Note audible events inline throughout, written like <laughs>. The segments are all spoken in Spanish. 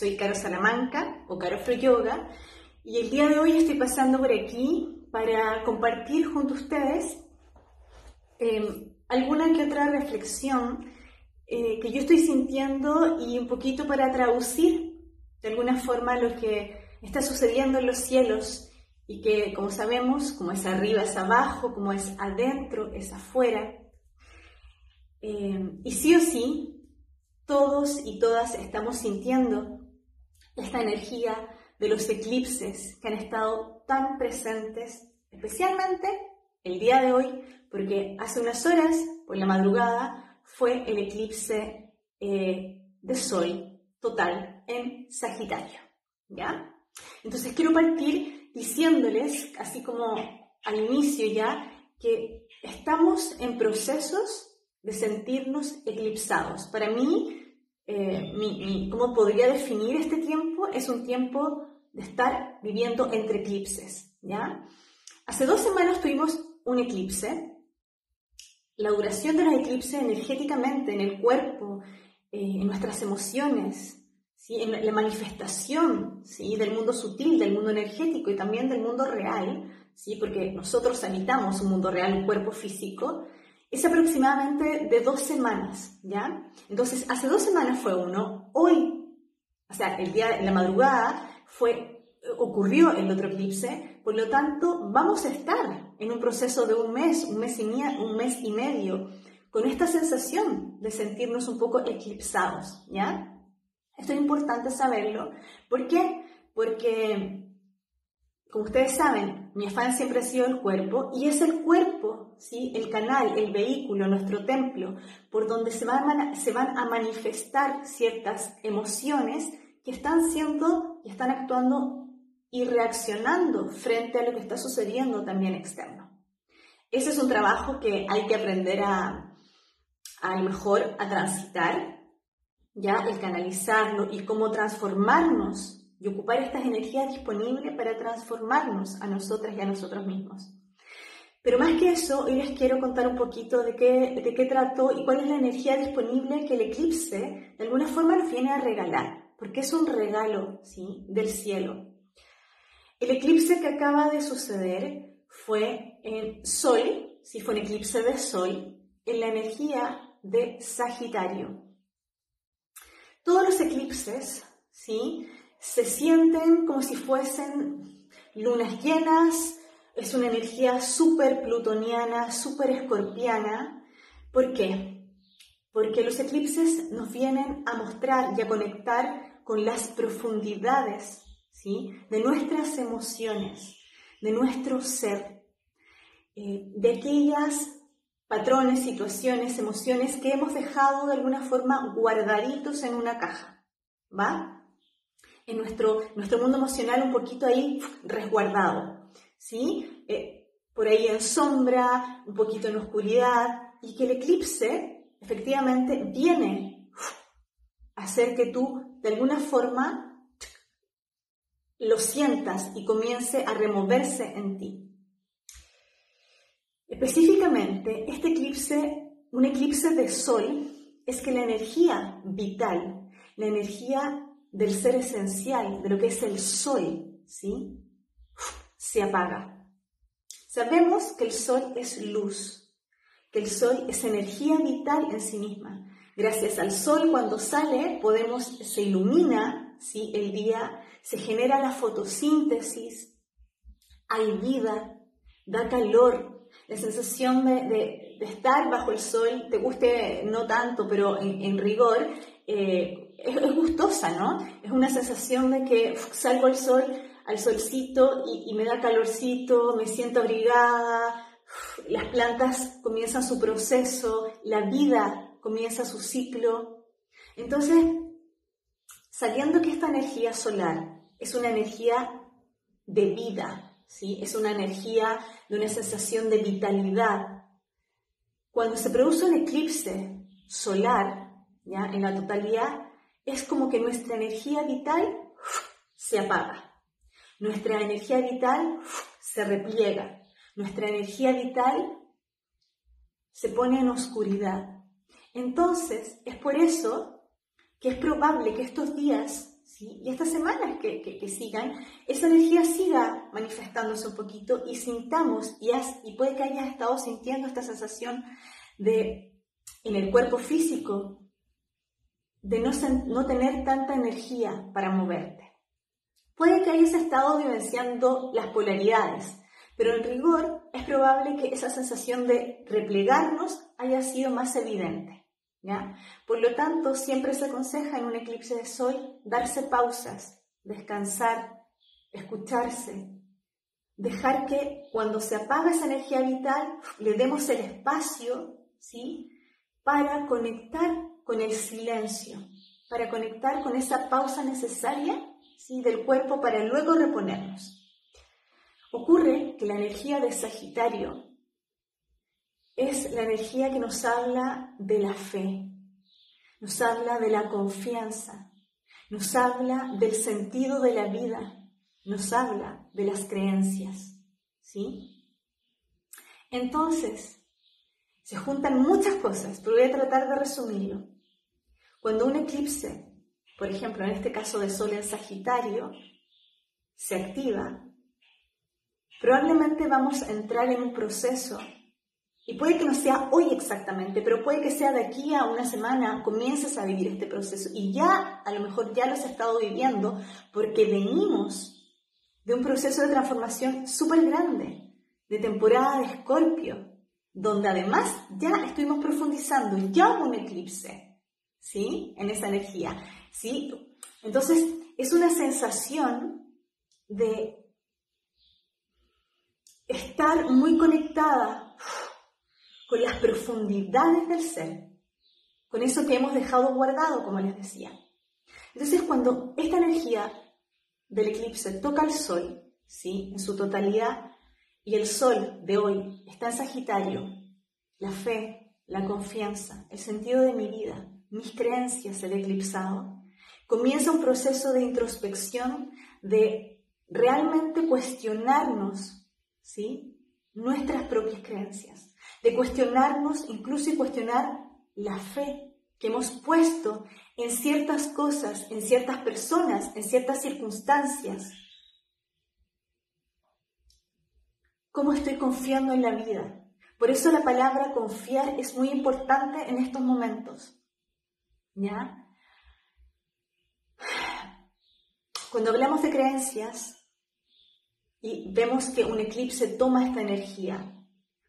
Soy Caro Salamanca o Caro Fro Yoga y el día de hoy estoy pasando por aquí para compartir junto a ustedes em, alguna que otra reflexión eh, que yo estoy sintiendo y un poquito para traducir de alguna forma lo que está sucediendo en los cielos y que como sabemos, como es arriba es abajo, como es adentro es afuera. Em, y sí o sí, todos y todas estamos sintiendo esta energía de los eclipses que han estado tan presentes, especialmente el día de hoy, porque hace unas horas, por la madrugada, fue el eclipse eh, de sol total en Sagitario. ¿Ya? Entonces quiero partir diciéndoles, así como al inicio ya, que estamos en procesos de sentirnos eclipsados. Para mí, eh, ¿cómo podría definir este tiempo? Es un tiempo de estar viviendo entre eclipses, ¿ya? Hace dos semanas tuvimos un eclipse. La duración de los eclipses energéticamente en el cuerpo, eh, en nuestras emociones, ¿sí? en la manifestación ¿sí? del mundo sutil, del mundo energético y también del mundo real, ¿sí? porque nosotros habitamos un mundo real, un cuerpo físico, es aproximadamente de dos semanas, ¿ya? Entonces, hace dos semanas fue uno, hoy, o sea, el día, de la madrugada, fue, ocurrió el otro eclipse, por lo tanto, vamos a estar en un proceso de un mes, un mes y, un mes y medio, con esta sensación de sentirnos un poco eclipsados, ¿ya? Esto es importante saberlo. ¿Por qué? Porque como ustedes saben, mi afán siempre ha sido el cuerpo y es el cuerpo, ¿sí? el canal, el vehículo, nuestro templo, por donde se van, a, se van a manifestar ciertas emociones que están siendo y están actuando y reaccionando frente a lo que está sucediendo también externo. Ese es un trabajo que hay que aprender a, a lo mejor a transitar, ya el canalizarlo y cómo transformarnos y ocupar estas energías disponibles para transformarnos a nosotras y a nosotros mismos. Pero más que eso, hoy les quiero contar un poquito de qué, de qué trató y cuál es la energía disponible que el eclipse de alguna forma nos viene a regalar, porque es un regalo ¿sí? del cielo. El eclipse que acaba de suceder fue en Sol, si fue un eclipse de Sol, en la energía de Sagitario. Todos los eclipses, ¿sí? Se sienten como si fuesen lunas llenas, es una energía súper plutoniana, súper escorpiana. ¿Por qué? Porque los eclipses nos vienen a mostrar y a conectar con las profundidades ¿sí? de nuestras emociones, de nuestro ser, eh, de aquellas patrones, situaciones, emociones que hemos dejado de alguna forma guardaditos en una caja. ¿Va? En nuestro, nuestro mundo emocional un poquito ahí resguardado, ¿sí? Eh, por ahí en sombra, un poquito en oscuridad, y que el eclipse efectivamente viene a hacer que tú de alguna forma lo sientas y comience a removerse en ti. Específicamente, este eclipse, un eclipse de sol, es que la energía vital, la energía del ser esencial, de lo que es el sol, ¿sí? Se apaga. Sabemos que el sol es luz, que el sol es energía vital en sí misma. Gracias al sol cuando sale podemos, se ilumina, ¿sí? El día, se genera la fotosíntesis, hay vida, da calor, la sensación de, estar bajo el sol, te guste no tanto, pero en, rigor, eh, es, gustosa, ¿no? Es una sensación de que salgo al sol, al solcito y, me da calorcito, me siento abrigada, las plantas comienzan su proceso, la vida comienza su ciclo. Entonces, sabiendo que esta energía solar es una energía de vida, ¿sí? es una energía de una sensación de vitalidad, cuando se produce un eclipse solar, ¿ya? en la totalidad, es como que nuestra energía vital se apaga, nuestra energía vital se repliega, nuestra energía vital se pone en oscuridad. Entonces, es por eso que es probable que estos días y estas semanas que, que, sigan, esa energía siga manifestándose un poquito y sintamos, y, y puede que hayas estado sintiendo esta sensación de, en el cuerpo físico, de no, no tener tanta energía para moverte. Puede que hayas estado vivenciando las polaridades, pero en rigor es probable que esa sensación de replegarnos haya sido más evidente. ¿ya? Por lo tanto, siempre se aconseja en un eclipse de sol darse pausas, descansar, escucharse, dejar que cuando se apaga esa energía vital le demos el espacio ¿sí? para conectar con el silencio, para conectar con esa pausa necesaria ¿sí? del cuerpo para luego reponernos. Ocurre que la energía de Sagitario es la energía que nos habla de la fe, nos habla de la confianza, nos habla del sentido de la vida, nos habla de las creencias, ¿sí? Entonces, se juntan muchas cosas, pero voy a tratar de resumirlo. Cuando un eclipse, por ejemplo, en este caso de Sol en Sagitario, se activa, probablemente vamos a entrar en un proceso y puede que no sea hoy exactamente, pero puede que sea de aquí a una semana, comiences a vivir este proceso. Y ya a lo mejor ya lo has estado viviendo porque venimos de un proceso de transformación súper grande, de temporada de Escorpio, donde además ya estuvimos profundizando, ya hubo un eclipse, ¿sí? En esa energía, ¿sí? Entonces, es una sensación de estar muy conectada con las profundidades del ser, con eso que hemos dejado guardado, como les decía. Entonces, cuando esta energía del eclipse toca al sol, ¿sí? En su totalidad, y el sol de hoy está en Sagitario, la fe, la confianza, el sentido de mi vida, mis creencias, el eclipsado, comienza un proceso de introspección, de realmente cuestionarnos, ¿sí? Nuestras propias creencias, de cuestionarnos, incluso y cuestionar la fe que hemos puesto en ciertas cosas, en ciertas personas, en ciertas circunstancias, cómo estoy confiando en la vida. Por eso la palabra confiar es muy importante en estos momentos. ¿Ya? Cuando hablamos de creencias y vemos que un eclipse toma esta energía,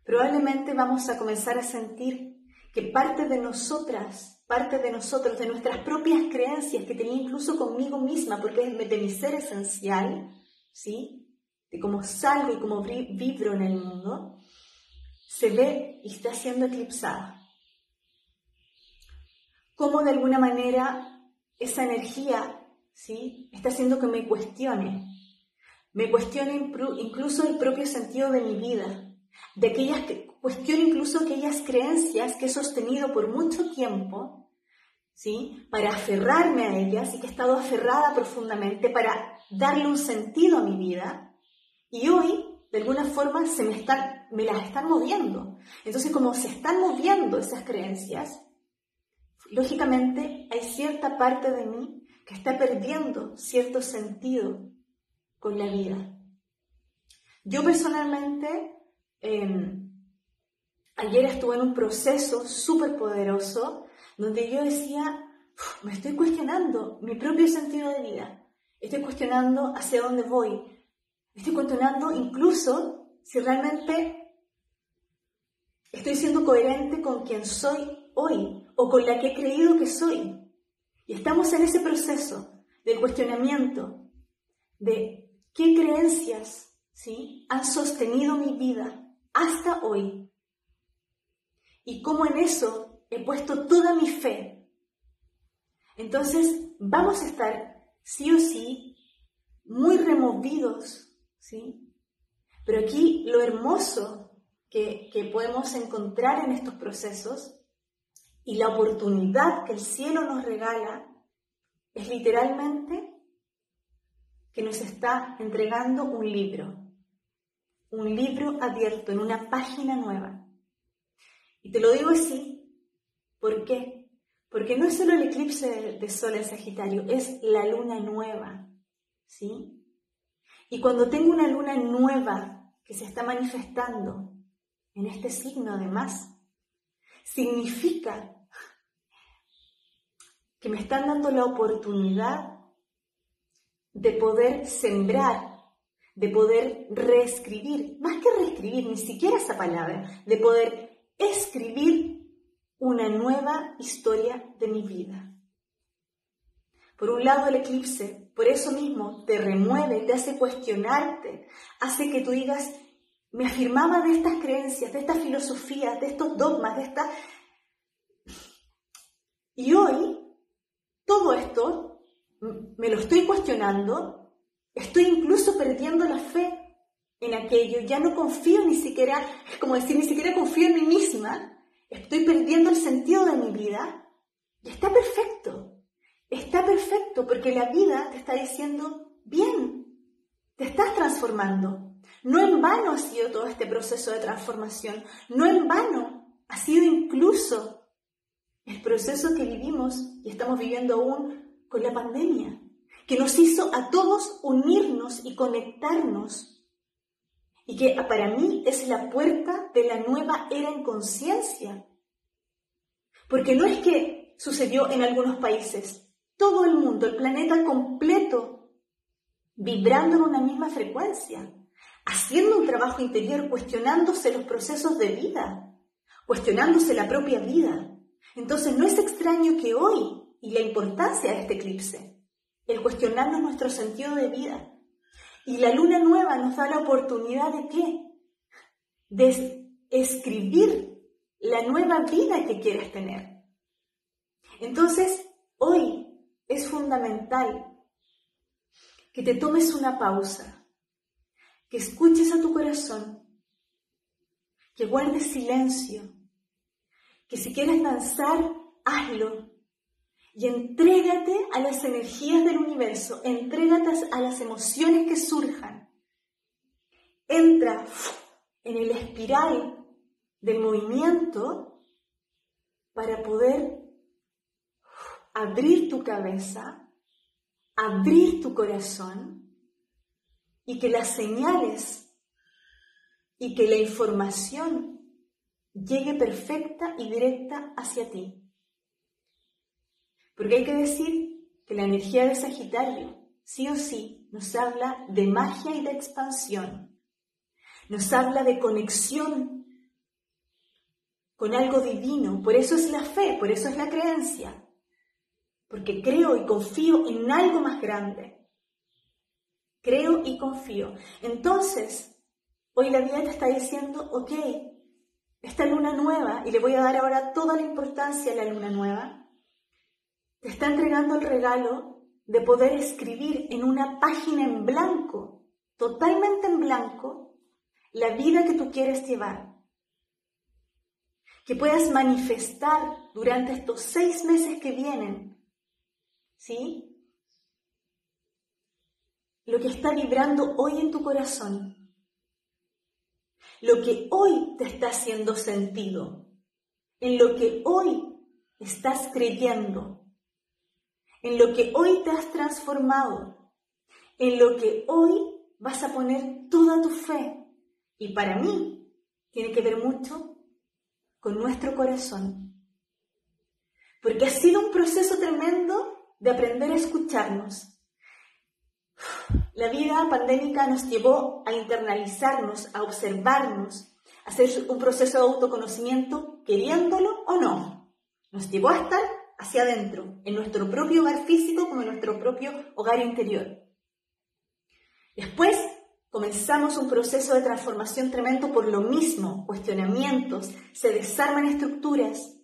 probablemente vamos a comenzar a sentir que parte de nosotras, parte de nosotros, de nuestras propias creencias que tenía incluso conmigo misma, porque es de mi ser esencial, ¿sí? de cómo salgo y cómo vibro en el mundo, se ve y está siendo eclipsada. Cómo de alguna manera esa energía ¿sí? está haciendo que me cuestione, me cuestione incluso el propio sentido de mi vida, de aquellas que cuestione incluso aquellas creencias que he sostenido por mucho tiempo, ¿sí? para aferrarme a ellas y que he estado aferrada profundamente para darle un sentido a mi vida y hoy, de alguna forma, se me, están, me las están moviendo. Entonces, como se están moviendo esas creencias, lógicamente hay cierta parte de mí que está perdiendo cierto sentido con la vida. Yo personalmente, em, ayer estuve en un proceso súper poderoso donde yo decía, me estoy cuestionando mi propio sentido de vida, estoy cuestionando hacia dónde voy, Estoy cuestionando incluso si realmente estoy siendo coherente con quien soy hoy o con la que he creído que soy. Y estamos en ese proceso del cuestionamiento de qué creencias ¿sí? han sostenido mi vida hasta hoy y cómo en eso he puesto toda mi fe. Entonces vamos a estar sí o sí muy removidos ¿sí? Pero aquí lo hermoso que, que podemos encontrar en estos procesos y la oportunidad que el cielo nos regala es literalmente que nos está entregando un libro, un libro abierto en una página nueva. Y te lo digo así, ¿por qué? Porque no es solo el eclipse de sol en Sagitario, es la luna nueva, ¿sí? Y cuando tengo una luna nueva que se está manifestando en este signo además, significa que me están dando la oportunidad de poder sembrar, de poder reescribir, más que reescribir, ni siquiera esa palabra, de poder escribir una nueva historia de mi vida. Por un lado el eclipse, por eso mismo, te remueve, te hace cuestionarte, hace que tú digas, me afirmaba de estas creencias, de estas filosofías, de estos dogmas, de esta... Y hoy todo esto me lo estoy cuestionando, estoy incluso perdiendo la fe en aquello, ya no confío ni siquiera, es como decir, ni siquiera confío en mí misma, estoy perdiendo el sentido de mi vida y está perfecto, está perfecto porque la vida te está diciendo, bien, te estás transformando. No en vano ha sido todo este proceso de transformación, no en vano ha sido incluso el proceso que vivimos y estamos viviendo aún con la pandemia, que nos hizo a todos unirnos y conectarnos, y que para mí es la puerta de la nueva era en conciencia. Porque no es que sucedió en algunos países, todo el mundo, el planeta completo, vibrando en una misma frecuencia, haciendo un trabajo interior, cuestionándose los procesos de vida, cuestionándose la propia vida. Entonces no es extraño que hoy, y la importancia de este eclipse, el cuestionarnos nuestro sentido de vida, y la luna nueva nos da la oportunidad de qué? De escribir la nueva vida que quieres tener. Entonces, hoy es fundamental que te tomes una pausa, que escuches a tu corazón, que guardes silencio que si quieres danzar, hazlo. Y entrégate a las energías del universo, entrégate a las emociones que surjan. Entra en el espiral del movimiento para poder abrir tu cabeza, abrir tu corazón y que las señales y que la información llegue perfecta y directa hacia ti. Porque hay que decir que la energía de Sagitario, sí o sí, nos habla de magia y de expansión. Nos habla de conexión con algo divino. Por eso es la fe, por eso es la creencia. Porque creo y confío en algo más grande. Creo y confío. Entonces, hoy la vida te está diciendo, ok, esta luna nueva, y le voy a dar ahora toda la importancia a la luna nueva, te está entregando el regalo de poder escribir en una página en blanco, totalmente en blanco, la vida que tú quieres llevar. Que puedas manifestar durante estos seis meses que vienen, ¿sí? Lo que está vibrando hoy en tu corazón lo que hoy te está haciendo sentido, en lo que hoy estás creyendo, en lo que hoy te has transformado, en lo que hoy vas a poner toda tu fe. Y para mí tiene que ver mucho con nuestro corazón. Porque ha sido un proceso tremendo de aprender a escucharnos, la vida pandémica nos llevó a internalizarnos, a observarnos, a hacer un proceso de autoconocimiento, queriéndolo o no. Nos llevó a estar hacia adentro, en nuestro propio hogar físico como en nuestro propio hogar interior. Después comenzamos un proceso de transformación tremendo por lo mismo, cuestionamientos, se desarman estructuras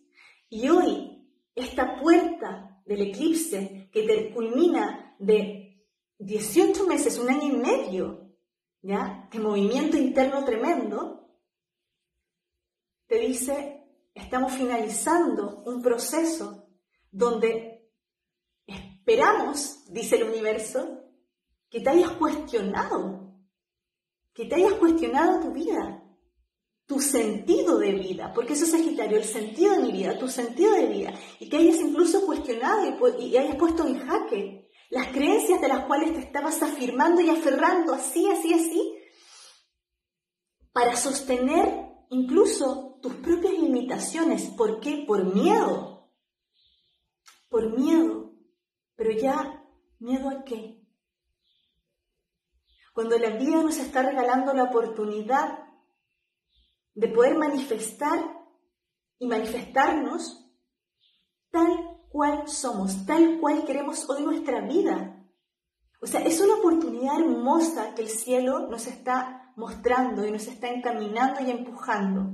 y hoy esta puerta del eclipse que culmina de 18 meses, un año y medio, ¿ya? De movimiento interno tremendo, te dice, estamos finalizando un proceso donde esperamos, dice el universo, que te hayas cuestionado, que te hayas cuestionado tu vida, tu sentido de vida, porque eso es Sagitario, el sentido de mi vida, tu sentido de vida, y que hayas incluso cuestionado y, y hayas puesto en jaque las creencias de las cuales te estabas afirmando y aferrando así, así, así, para sostener incluso tus propias limitaciones. ¿Por qué? Por miedo. Por miedo. Pero ya, ¿miedo a qué? Cuando la vida nos está regalando la oportunidad de poder manifestar y manifestarnos tal cual somos, tal cual queremos hoy nuestra vida. O sea, es una oportunidad hermosa que el cielo nos está mostrando y nos está encaminando y empujando.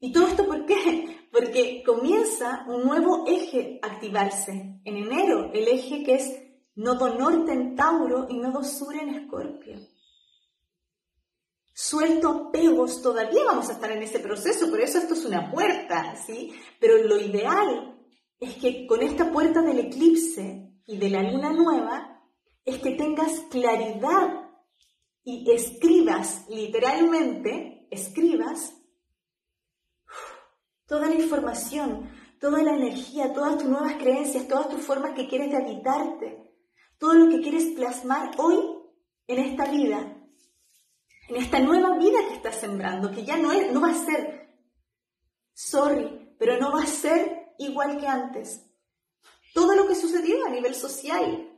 ¿Y todo esto por qué? <laughs> Porque comienza un nuevo eje a activarse. En enero, el eje que es nodo norte en Tauro y nodo sur en Escorpio suelto apegos, todavía vamos a estar en ese proceso, por eso esto es una puerta, ¿sí? Pero lo ideal es que con esta puerta del eclipse y de la luna nueva, es que tengas claridad y escribas, literalmente, escribas toda la información, toda la energía, todas tus nuevas creencias, todas tus formas que quieres de habitarte, todo lo que quieres plasmar hoy en esta vida, en esta nueva vida que estás sembrando, que ya no, es, no va a ser, sorry, pero no va a ser igual que antes. Todo lo que sucedió a nivel social,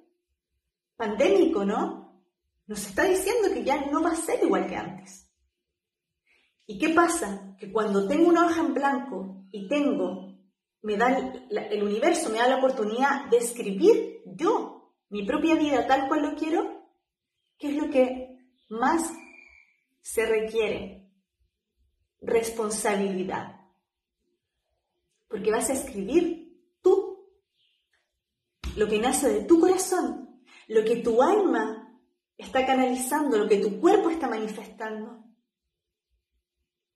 pandémico, ¿no? Nos está diciendo que ya no va a ser igual que antes. ¿Y qué pasa? Que cuando tengo una hoja en blanco y tengo, me da el, el universo, me da la oportunidad de escribir yo mi propia vida tal cual lo quiero, ¿qué es lo que más se requiere responsabilidad. Porque vas a escribir tú lo que nace de tu corazón, lo que tu alma está canalizando, lo que tu cuerpo está manifestando.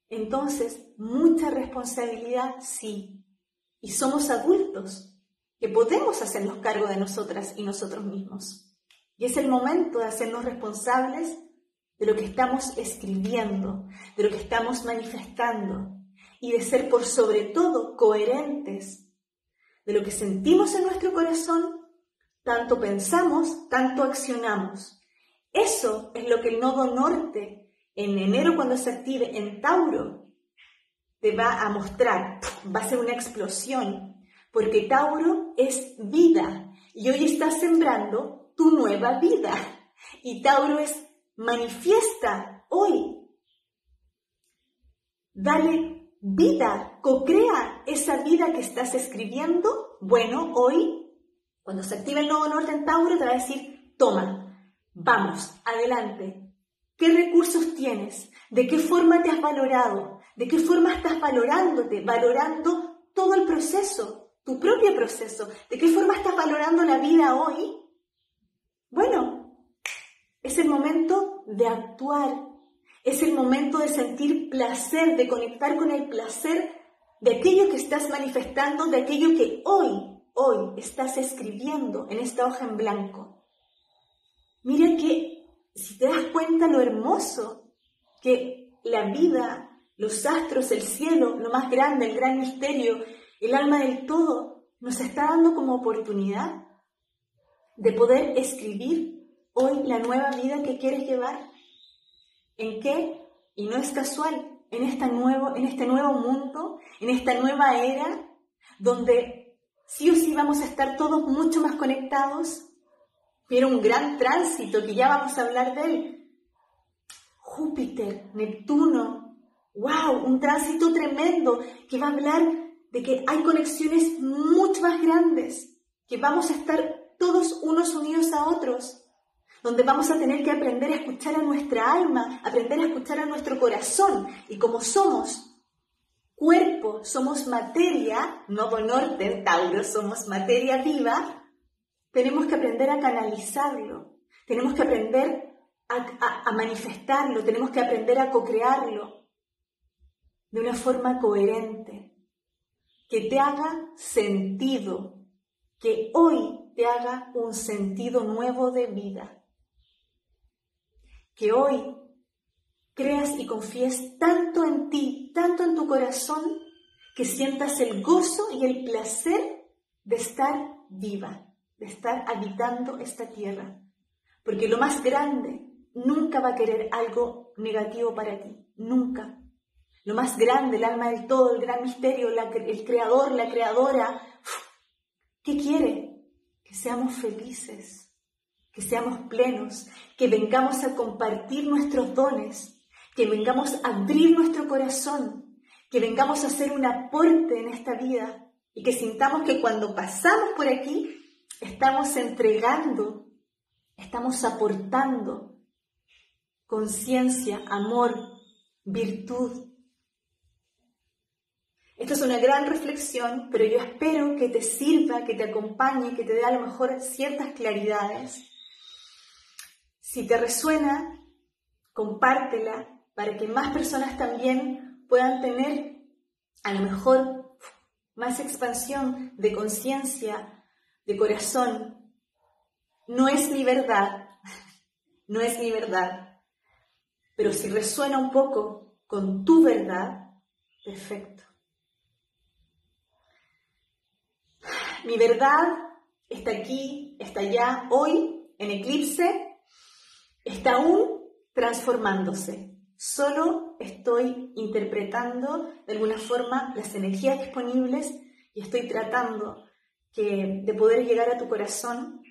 Entonces, mucha responsabilidad sí. Y somos adultos que podemos hacernos cargo de nosotras y nosotros mismos. Y es el momento de hacernos responsables de lo que estamos escribiendo, de lo que estamos manifestando y de ser por sobre todo coherentes de lo que sentimos en nuestro corazón, tanto pensamos, tanto accionamos. Eso es lo que el nodo norte en enero cuando se active en Tauro te va a mostrar, va a ser una explosión, porque Tauro es vida y hoy estás sembrando tu nueva vida. Y Tauro es manifiesta hoy. Dale vida, co-crea esa vida que estás escribiendo. Bueno, hoy, cuando se active el nuevo norte en Tauro, te va a decir, toma, vamos, adelante. ¿Qué recursos tienes? ¿De qué forma te has valorado? ¿De qué forma estás valorándote? Valorando todo el proceso, tu propio proceso. ¿De qué forma estás valorando la vida hoy? Bueno, es el momento de actuar. Es el momento de sentir placer, de conectar con el placer de aquello que estás manifestando, de aquello que hoy, hoy estás escribiendo en esta hoja en blanco. Mira que, si te das cuenta lo hermoso que la vida, los astros, el cielo, lo más grande, el gran misterio, el alma del todo, nos está dando como oportunidad de poder escribir hoy la nueva vida que quieres llevar? ¿En qué? Y no es casual, en, este nuevo mundo, en esta nueva era, donde sí o sí vamos a estar todos mucho más conectados, pero un gran tránsito que ya vamos a hablar de él. Júpiter, Neptuno, wow, un tránsito tremendo que va a hablar de que hay conexiones mucho más grandes, que vamos a estar todos unos unidos a otros, donde vamos a tener que aprender a escuchar a nuestra alma, aprender a escuchar a nuestro corazón. Y como somos cuerpo, somos materia, nodo norte, Tauro, somos materia viva, tenemos que aprender a canalizarlo, tenemos que aprender a, a manifestarlo, tenemos que aprender a co-crearlo de una forma coherente, que te haga sentido, que hoy te haga un sentido nuevo de vida que hoy creas y confíes tanto en ti, tanto en tu corazón, que sientas el gozo y el placer de estar viva, de estar habitando esta tierra. Porque lo más grande nunca va a querer algo negativo para ti, nunca. Lo más grande, el alma del todo, el gran misterio, el creador, la creadora, ¿qué quiere? Que seamos felices, que seamos plenos, que vengamos a compartir nuestros dones, que vengamos a abrir nuestro corazón, que vengamos a hacer un aporte en esta vida y que sintamos que cuando pasamos por aquí estamos entregando, estamos aportando conciencia, amor, virtud. Esto es una gran reflexión, pero yo espero que te sirva, que te acompañe, que te dé a lo mejor ciertas claridades. Si te resuena, compártela para que más personas también puedan tener a lo mejor más expansión de conciencia, de corazón. No es mi verdad, no es mi verdad, pero si resuena un poco con tu verdad, perfecto. Mi verdad está aquí, está allá, hoy, en eclipse, está aún transformándose. Solo estoy interpretando de alguna forma las energías disponibles y estoy tratando de poder llegar a tu corazón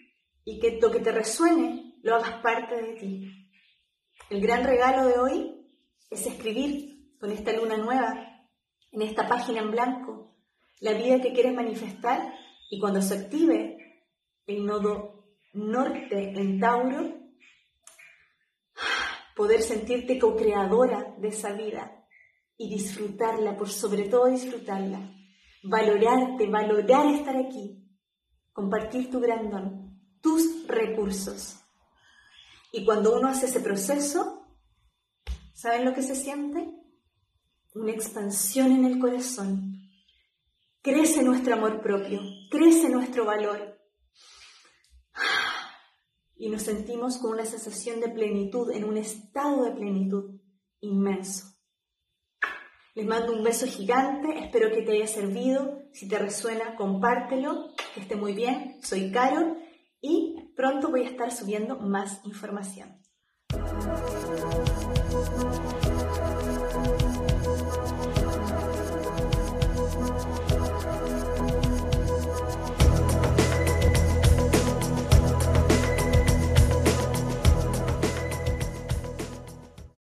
y que lo que te resuene lo hagas parte de ti. El gran regalo de hoy es escribir con esta luna nueva, en esta página en blanco, la vida que quieres manifestar y cuando se active el nodo norte en Tauro, poder sentirte co-creadora de esa vida y disfrutarla, por sobre todo disfrutarla, valorarte, valorar estar aquí, compartir tu gran don, tus recursos. Y cuando uno hace ese proceso, ¿saben lo que se siente? Una expansión en el corazón. Crece nuestro amor propio, crece nuestro valor. Y nos sentimos con una sensación de plenitud, en un estado de plenitud inmenso. Les mando un beso gigante, espero que te haya servido. Si te resuena, compártelo. Que esté muy bien. Soy Carol y pronto voy a estar subiendo más información.